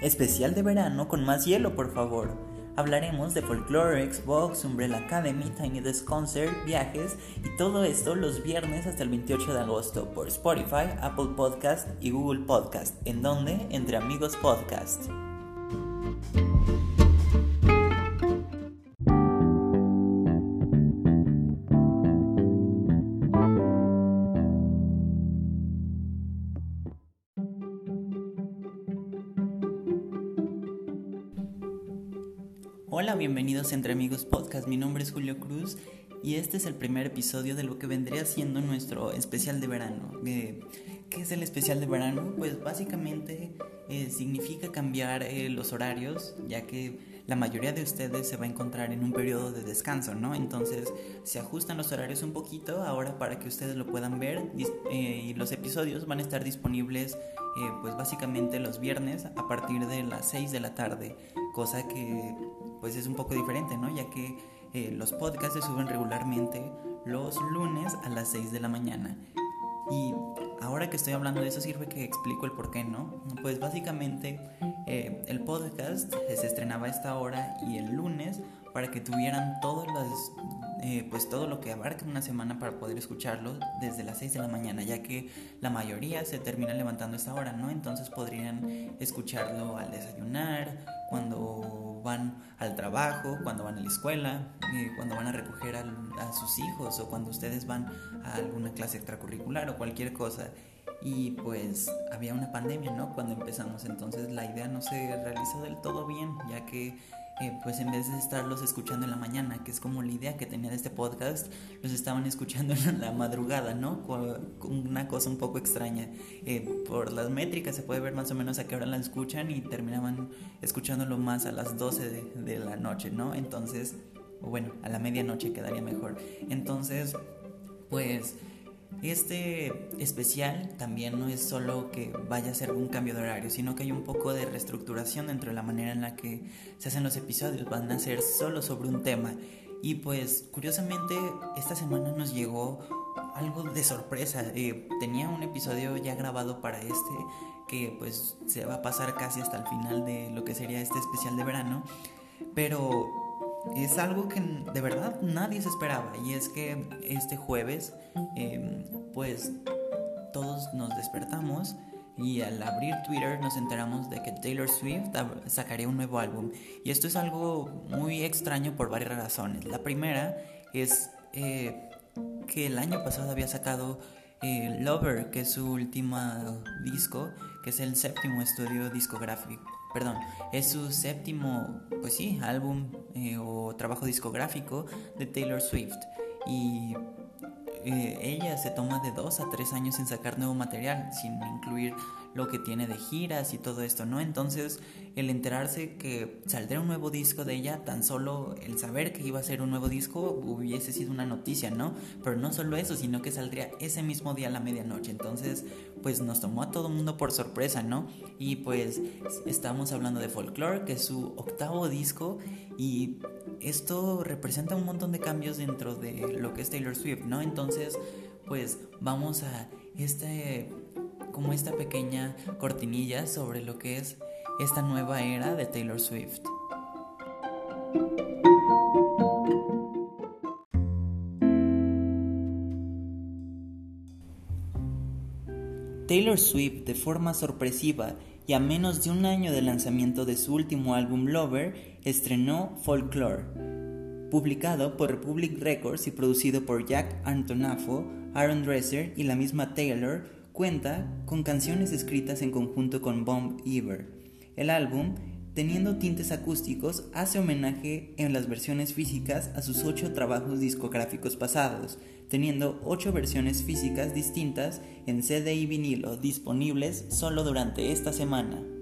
Especial de verano con más hielo, por favor. Hablaremos de folklore, Xbox, Umbrella Academy, Tiny Desk Concert, viajes y todo esto los viernes hasta el 28 de agosto por Spotify, Apple Podcast y Google Podcast, en donde entre amigos podcast. Hola, bienvenidos a Entre Amigos Podcast. Mi nombre es Julio Cruz y este es el primer episodio de lo que vendría siendo nuestro especial de verano. Eh, ¿Qué es el especial de verano? Pues básicamente eh, significa cambiar eh, los horarios, ya que la mayoría de ustedes se va a encontrar en un periodo de descanso, ¿no? Entonces se ajustan los horarios un poquito ahora para que ustedes lo puedan ver y los episodios van a estar disponibles pues básicamente los viernes a partir de las 6 de la tarde, cosa que pues es un poco diferente, ¿no? Ya que eh, los podcasts se suben regularmente los lunes a las 6 de la mañana. Y ahora que estoy hablando de eso sirve que explico el por qué, ¿no? Pues básicamente eh, el podcast se estrenaba a esta hora y el lunes para que tuvieran todas las, eh, pues todo lo que abarca una semana para poder escucharlo desde las 6 de la mañana, ya que la mayoría se termina levantando a esta hora, ¿no? Entonces podrían escucharlo al desayunar, cuando van al trabajo, cuando van a la escuela, eh, cuando van a recoger a, sus hijos o cuando ustedes van a alguna clase extracurricular o cualquier cosa. Y pues había una pandemia, ¿no? Cuando empezamos, entonces la idea no se realizó del todo bien, ya que eh, pues en vez de estarlos escuchando en la mañana, que es como la idea que tenía de este podcast, los estaban escuchando en la madrugada, ¿no? Una cosa un poco extraña. Eh, por las métricas se puede ver más o menos a qué hora la escuchan y terminaban escuchándolo más a las 12 de, de la noche, ¿no? Entonces, bueno, a la medianoche quedaría mejor. Entonces, pues este especial también no es solo que vaya a ser un cambio de horario, sino que hay un poco de reestructuración dentro de la manera en la que se hacen los episodios. Van a ser solo sobre un tema. Y pues curiosamente esta semana nos llegó algo de sorpresa. Eh, tenía un episodio ya grabado para este que pues se va a pasar casi hasta el final de lo que sería este especial de verano. Pero es algo que de verdad nadie se esperaba y es que este jueves em, pues todos nos despertamos y al abrir Twitter nos enteramos de que Taylor Swift sacaría un nuevo álbum. Y esto es algo muy extraño por varias razones. La primera es eh, que el año pasado había sacado eh, Lover que es su último disco que es el séptimo estudio discográfico perdón, es su séptimo, pues sí, álbum eh, o trabajo discográfico de Taylor Swift. Y eh, ella se toma de dos a tres años en sacar nuevo material, sin incluir lo que tiene de giras y todo esto, ¿no? Entonces, el enterarse que saldría un nuevo disco de ella, tan solo el saber que iba a ser un nuevo disco hubiese sido una noticia, ¿no? Pero no solo eso, sino que saldría ese mismo día a la medianoche. Entonces, pues nos tomó a todo el mundo por sorpresa, ¿no? Y pues estamos hablando de Folklore, que es su octavo disco y esto representa un montón de cambios dentro de lo que es Taylor Swift, ¿no? Entonces, pues vamos a este como esta pequeña cortinilla sobre lo que es esta nueva era de Taylor Swift. Taylor Swift, de forma sorpresiva y a menos de un año del lanzamiento de su último álbum Lover, estrenó Folklore. Publicado por Republic Records y producido por Jack Antonafo, Aaron Dresser y la misma Taylor, Cuenta con canciones escritas en conjunto con Bomb Ever. El álbum, teniendo tintes acústicos, hace homenaje en las versiones físicas a sus ocho trabajos discográficos pasados, teniendo ocho versiones físicas distintas en CD y vinilo disponibles solo durante esta semana.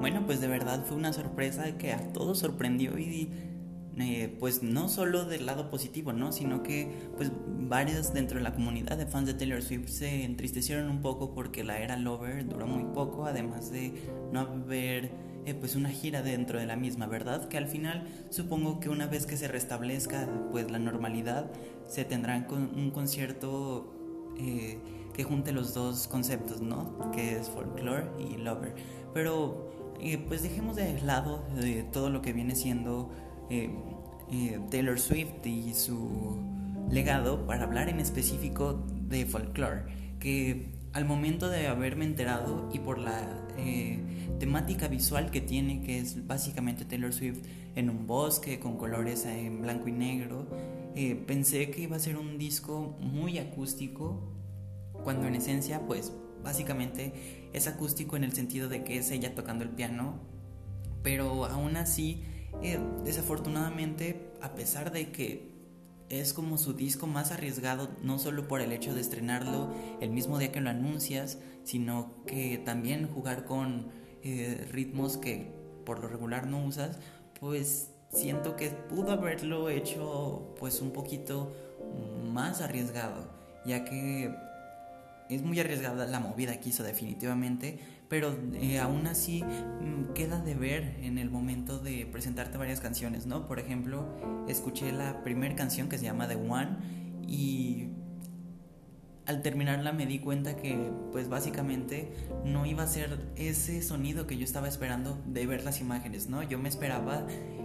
Bueno, pues de verdad fue una sorpresa que a todos sorprendió y eh, pues no solo del lado positivo, ¿no? Sino que pues varios dentro de la comunidad de fans de Taylor Swift se entristecieron un poco porque la era Lover duró muy poco, además de no haber eh, pues una gira dentro de la misma, ¿verdad? Que al final supongo que una vez que se restablezca pues la normalidad se tendrán con un concierto eh, que junte los dos conceptos, ¿no? Que es folklore y lover. Pero eh, pues dejemos de lado de todo lo que viene siendo Taylor Swift y su legado para hablar en específico de folklore, que al momento de haberme enterado y por la eh, temática visual que tiene, que es básicamente Taylor Swift en un bosque con colores en blanco y negro, eh, pensé que iba a ser un disco muy acústico, cuando en esencia, pues básicamente es acústico en el sentido de que es ella tocando el piano, pero aún así, eh, desafortunadamente, a pesar de que es como su disco más arriesgado, no solo por el hecho de estrenarlo el mismo día que lo anuncias, sino que también jugar con eh, ritmos que por lo regular no usas, pues siento que pudo haberlo hecho pues un poquito más arriesgado, ya que es muy arriesgada la movida que hizo definitivamente, pero eh, aún así mm, queda de ver en el momento de presentarte varias canciones, ¿no? Por ejemplo, escuché la primera canción que se llama The One y al terminarla me di cuenta que pues básicamente no iba a ser ese sonido que yo estaba esperando de ver las imágenes, ¿no? Yo me esperaba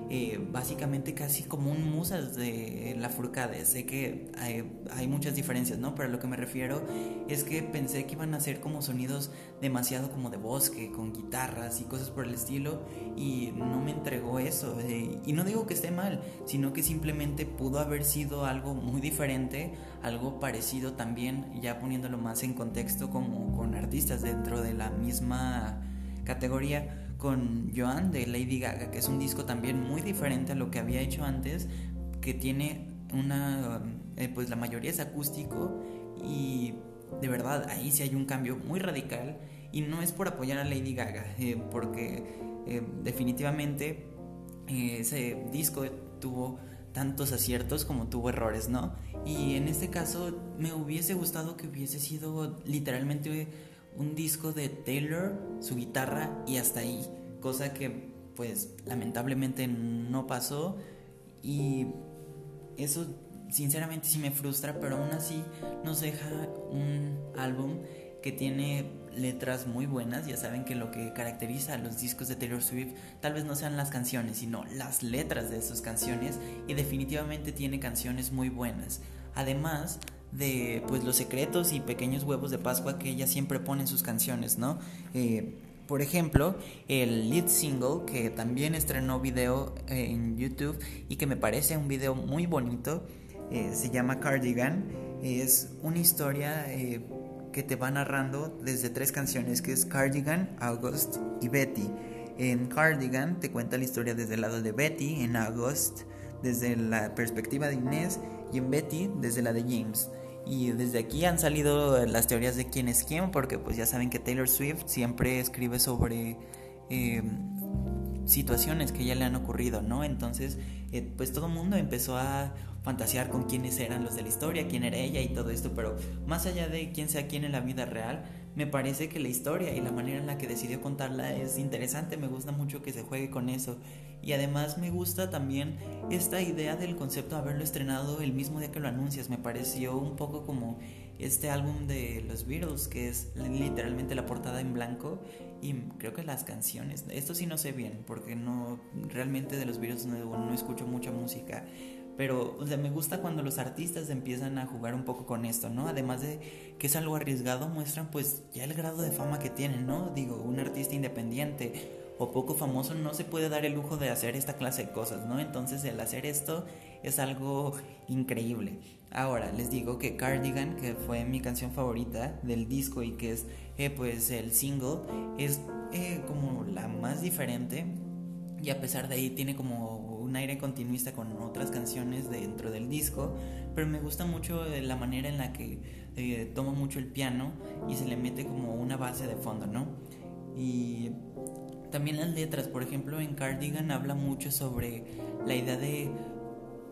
eh, básicamente casi como un musas de la furcade. Sé que hay, muchas diferencias, ¿no? Pero a lo que me refiero es que pensé que iban a ser como sonidos demasiado como de bosque, con guitarras y cosas por el estilo, y no me entregó eso. Eh, y no digo que esté mal, sino que simplemente pudo haber sido algo muy diferente, algo parecido también, ya poniéndolo más en contexto como con artistas dentro de la misma categoría con Joan de Lady Gaga, que es un disco también muy diferente a lo que había hecho antes, que tiene una, eh, pues la mayoría es acústico y de verdad ahí sí hay un cambio muy radical y no es por apoyar a Lady Gaga, eh, porque eh, definitivamente ese disco tuvo tantos aciertos como tuvo errores, ¿no? Y en este caso me hubiese gustado que hubiese sido literalmente un disco de Taylor, su guitarra y hasta ahí. Cosa que pues lamentablemente no pasó y eso sinceramente sí me frustra, pero aún así nos deja un álbum que tiene letras muy buenas. Ya saben que lo que caracteriza a los discos de Taylor Swift tal vez no sean las canciones, sino las letras de esas canciones y definitivamente tiene canciones muy buenas. Además, de pues los secretos y pequeños huevos de Pascua que ella siempre pone en sus canciones, ¿no? Eh, por ejemplo, el lead single que también estrenó video eh, en YouTube y que me parece un video muy bonito, eh, se llama Cardigan, es una historia que te va narrando desde tres canciones que es Cardigan, August y Betty. En Cardigan te cuenta la historia desde el lado de Betty, en August desde la perspectiva de Inés y en Betty desde la de James. Y desde aquí han salido las teorías de quién es quién, porque pues ya saben que Taylor Swift siempre escribe sobre eh, situaciones que ya le han ocurrido, ¿no? Entonces, eh, pues todo el mundo empezó a fantasear con quiénes eran los de la historia, quién era ella y todo esto, pero más allá de quién sea quién en la vida real, me parece que la historia y la manera en la que decidió contarla es interesante, me gusta mucho que se juegue con eso. Y además me gusta también esta idea del concepto de haberlo estrenado el mismo día que lo anuncias, me pareció un poco como este álbum de los Beatles que es literalmente la portada en blanco y creo que las canciones, esto sí no sé bien porque no realmente de los Beatles no, no escucho mucha música pero, me gusta cuando los artistas empiezan a jugar un poco con esto, ¿no? Además de que es algo arriesgado, muestran pues ya el grado de fama que tienen, ¿no? Digo, un artista independiente o poco famoso no se puede dar el lujo de hacer esta clase de cosas, ¿no? Entonces el hacer esto es algo increíble. Ahora, les digo que Cardigan, que fue mi canción favorita del disco y que es eh, pues el single, es eh, como la más diferente y a pesar de ahí tiene como un aire continuista con otras canciones dentro del disco, pero me gusta mucho eh, la manera en la que eh, toma mucho el piano y se le mete como una base de fondo, ¿no? Y también las letras, por ejemplo, en Cardigan habla mucho sobre la idea de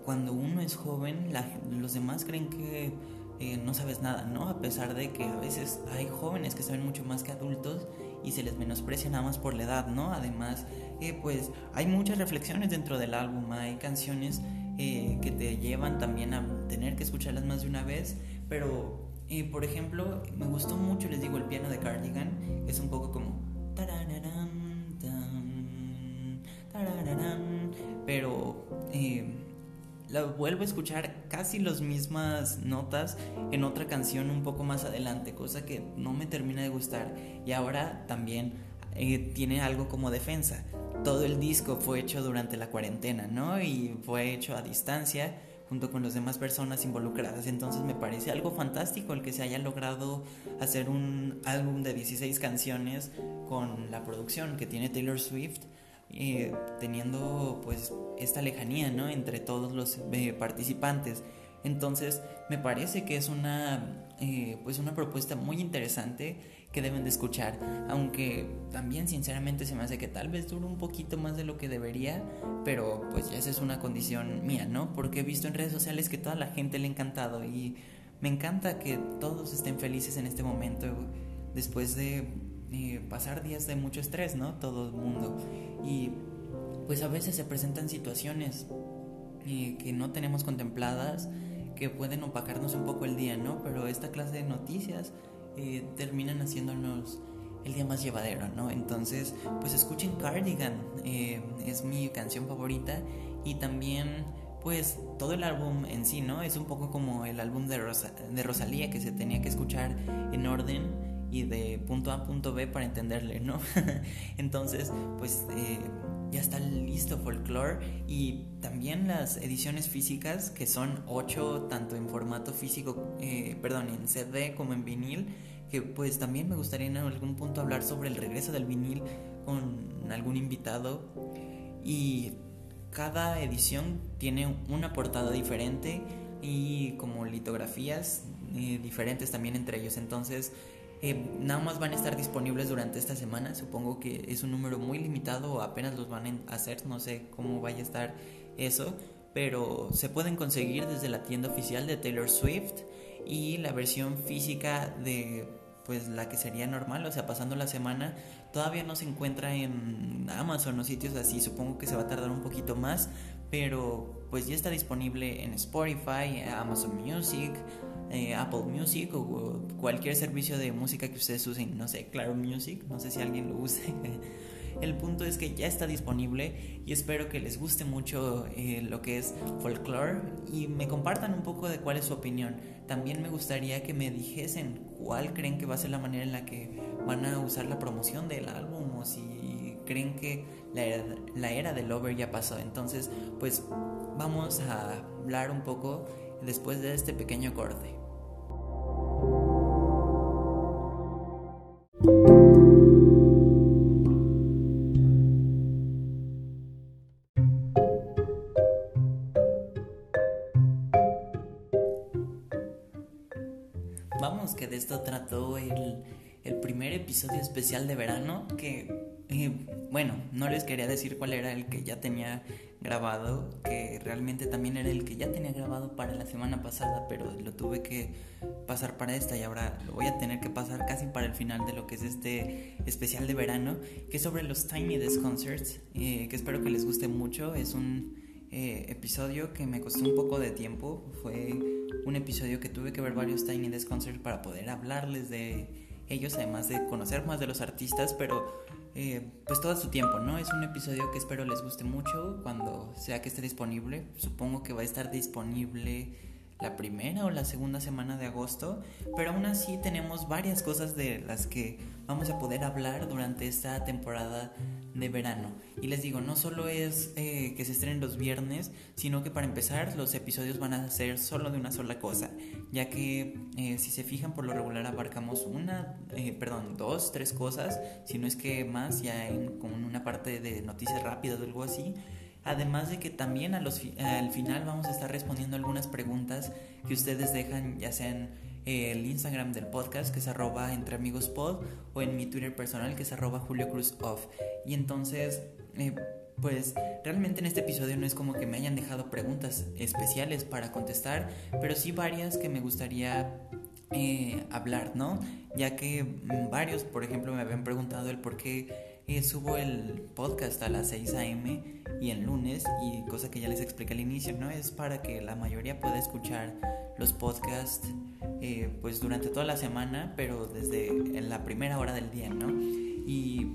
cuando uno es joven, los demás creen que eh, no sabes nada, ¿no? A pesar de que a veces hay jóvenes que saben mucho más que adultos y se les menosprecia nada más por la edad, ¿no? Además, eh, pues hay muchas reflexiones dentro del álbum, hay canciones eh, que te llevan también a tener que escucharlas más de una vez, pero eh, por ejemplo, me gustó mucho, les digo, el piano de Cardigan, es un poco como... la vuelvo a escuchar casi las mismas notas en otra canción un poco más adelante, cosa que no me termina de gustar. Y ahora también eh, tiene algo como defensa. Todo el disco fue hecho durante la cuarentena, ¿no? Y fue hecho a distancia junto con las demás personas involucradas. Entonces me parece algo fantástico el que se haya logrado hacer un álbum de 16 canciones con la producción que tiene Taylor Swift eh, teniendo pues esta lejanía ¿no? entre todos los eh, participantes. Entonces me parece que es una, eh, pues una propuesta muy interesante que deben de escuchar, aunque también sinceramente se me hace que tal vez dure un poquito más de lo que debería, pero pues ya esa es una condición mía, ¿no? Porque he visto en redes sociales que toda la gente le ha encantado y me encanta que todos estén felices en este momento después de pasar días de mucho estrés, ¿no? Todo el mundo. Y pues a veces se presentan situaciones eh, que no tenemos contempladas que pueden opacarnos un poco el día, ¿no? Pero esta clase de noticias eh, terminan haciéndonos el día más llevadero, ¿no? Entonces, pues escuchen Cardigan, eh, es mi canción favorita y también pues todo el álbum en sí, ¿no? Es un poco como el álbum de, de Rosalía que se tenía que escuchar en orden y de punto A a punto B para entenderle, ¿no? Entonces, pues eh, ya está listo Folklore y también las ediciones físicas, que son ocho, tanto en formato físico, eh, perdón, en CD como en vinil, que pues también me gustaría en algún punto hablar sobre el regreso del vinil con algún invitado. Y cada edición tiene una portada diferente y como litografías eh, diferentes también entre ellos. Entonces, eh, nada más van a estar disponibles durante esta semana. Supongo que es un número muy limitado o apenas los van a hacer. No sé cómo vaya a estar eso. Pero se pueden conseguir desde la tienda oficial de Taylor Swift y la versión física de pues la que sería normal, o sea, pasando la semana, todavía no se encuentra en Amazon o sitios así, supongo que se va a tardar un poquito más, pero pues ya está disponible en Spotify, Amazon Music, eh, Apple Music o cualquier servicio de música que ustedes usen, no sé, Claro Music, no sé si alguien lo use. El punto es que ya está disponible y espero que les guste mucho eh, lo que es folklore y me compartan un poco de cuál es su opinión. También me gustaría que me dijesen cuál creen que va a ser la manera en la que van a usar la promoción del álbum o si creen que la era, la era del over ya pasó. Entonces, pues vamos a hablar un poco después de este pequeño corte. Vamos, que de esto trató el, el primer episodio especial de verano, que, eh, bueno, no les quería decir cuál era el que ya tenía grabado, que realmente también era el que ya tenía grabado para la semana pasada, pero lo tuve que pasar para esta y ahora lo voy a tener que pasar casi para el final de lo que es este especial de verano, que es sobre los Tiny Desk Concerts, eh, que espero que les guste mucho. Es un eh, episodio que me costó un poco de tiempo, fue un episodio que tuve que ver varios Tiny Desk Concerts para poder hablarles de ellos, además de conocer más de los artistas, pero eh, pues todo su tiempo, ¿no? Es un episodio que espero les guste mucho cuando sea que esté disponible. Supongo que va a estar disponible la primera o la segunda semana de agosto, pero aún así tenemos varias cosas de las que vamos a poder hablar durante esta temporada de verano. Y les digo, no solo es eh, que se estrenen los viernes, sino que para empezar los episodios van a ser solo de una sola cosa, ya que eh, si se fijan por lo regular abarcamos una, eh, perdón, dos, tres cosas, si no es que más, ya en como una parte de noticias rápidas o algo así. Además de que también al final vamos a estar respondiendo algunas preguntas que ustedes dejan, ya sean en el Instagram del podcast, que es arroba entre amigos pod, o en mi Twitter personal, que es arroba Julio Cruz Off. Y entonces, eh, pues realmente en este episodio no es como que me hayan dejado preguntas especiales para contestar, pero sí varias que me gustaría eh, hablar, ¿no? Ya que mm, varios, por ejemplo, me habían preguntado el por qué eh, subo el podcast a las 6 a.m. y el lunes, y cosa que ya les expliqué al inicio, ¿no? Es para que la mayoría pueda escuchar los podcasts eh, pues durante toda la semana, pero desde la primera hora del día, ¿no? Y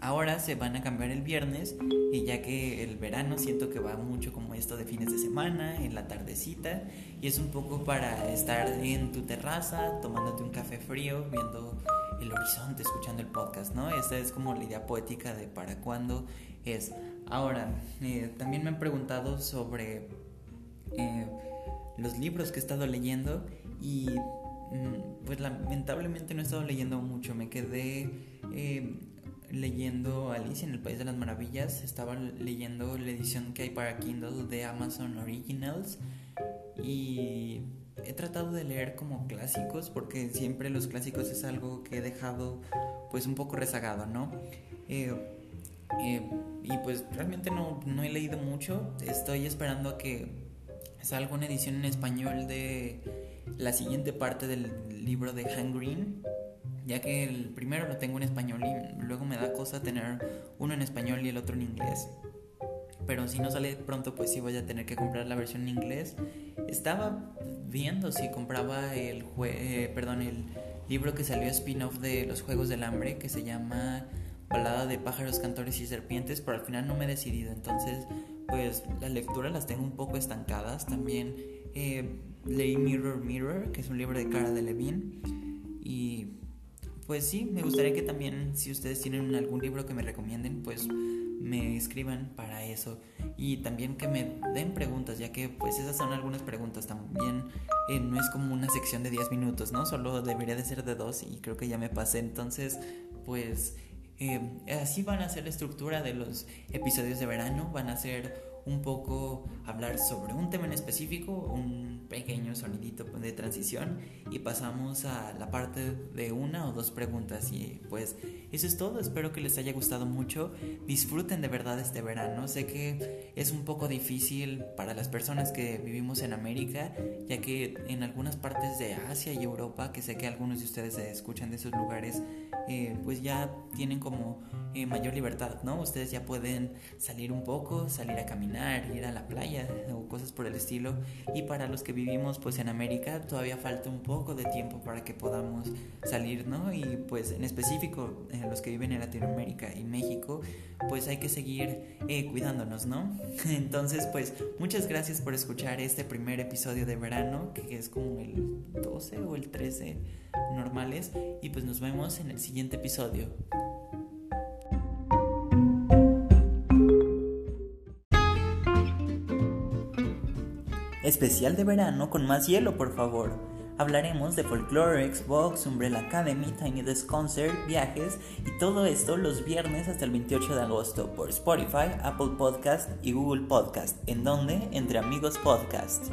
ahora se van a cambiar el viernes, y ya que el verano siento que va mucho como esto de fines de semana, en la tardecita, y es un poco para estar en tu terraza, tomándote un café frío, viendo el horizonte, escuchando el podcast, ¿no? Esta es como la idea poética de para cuándo es. Ahora, eh, también me han preguntado sobre eh, los libros que he estado leyendo y mm, pues lamentablemente no he estado leyendo mucho, me quedé eh, leyendo Alicia en el País de las Maravillas, estaba leyendo la edición que hay para Kindle de Amazon Originals y he tratado de leer como clásicos porque siempre los clásicos es algo que he dejado pues un poco rezagado, ¿no? Eh, eh, y pues realmente no, no he leído mucho, estoy esperando a que salga una edición en español de la siguiente parte del libro de Han Green, ya que el primero lo tengo en español y luego me da cosa tener uno en español y el otro en inglés. Pero si no sale pronto, pues sí voy a tener que comprar la versión en inglés. Estaba viendo si compraba el, eh, perdón, el libro que salió spin-off de los Juegos del Hambre, que se llama Balada de pájaros, cantores y serpientes, pero al final no me he decidido. Entonces, pues las lecturas las tengo un poco estancadas. También eh, leí Mirror Mirror, que es un libro de Cara de Levine. Y pues sí, me gustaría que también, si ustedes tienen algún libro que me recomienden, pues me escriban para eso. Y también que me den preguntas ya que pues esas son algunas preguntas también eh, no es como una sección de 10 minutos no solo debería de ser de dos y creo que ya me pasé. Entonces pues eh, así van a ser la estructura de los episodios de verano van a ser un poco hablar sobre un tema en específico, un pequeño sonidito de transición y pasamos a la parte de una o dos preguntas. Y pues eso es todo, espero que les haya gustado mucho, disfruten de verdad este verano, sé que es un poco difícil para las personas que vivimos en América, ya que en algunas partes de Asia y Europa, que sé que algunos de ustedes escuchan de esos lugares, eh, pues ya tienen como eh, mayor libertad, ¿no? Ustedes ya pueden salir un poco, salir a caminar, ir a la playa o cosas por el estilo. Y para los que vivimos pues en América todavía falta un poco de tiempo para que podamos salir, ¿no? Y pues en específico eh, los que viven en Latinoamérica y México, pues hay que seguir cuidándonos, ¿no? Entonces pues muchas gracias por escuchar este primer episodio de verano, que es como el 12 o el 13 normales. Y pues nos vemos en el siguiente episodio. Especial de verano con más hielo, por favor. Hablaremos de folklore, Xbox, Umbrella Academy, Tiny Desk Concert, viajes y todo esto los viernes hasta el 28 de agosto por Spotify, Apple Podcast y Google Podcast, en donde Entre Amigos Podcast.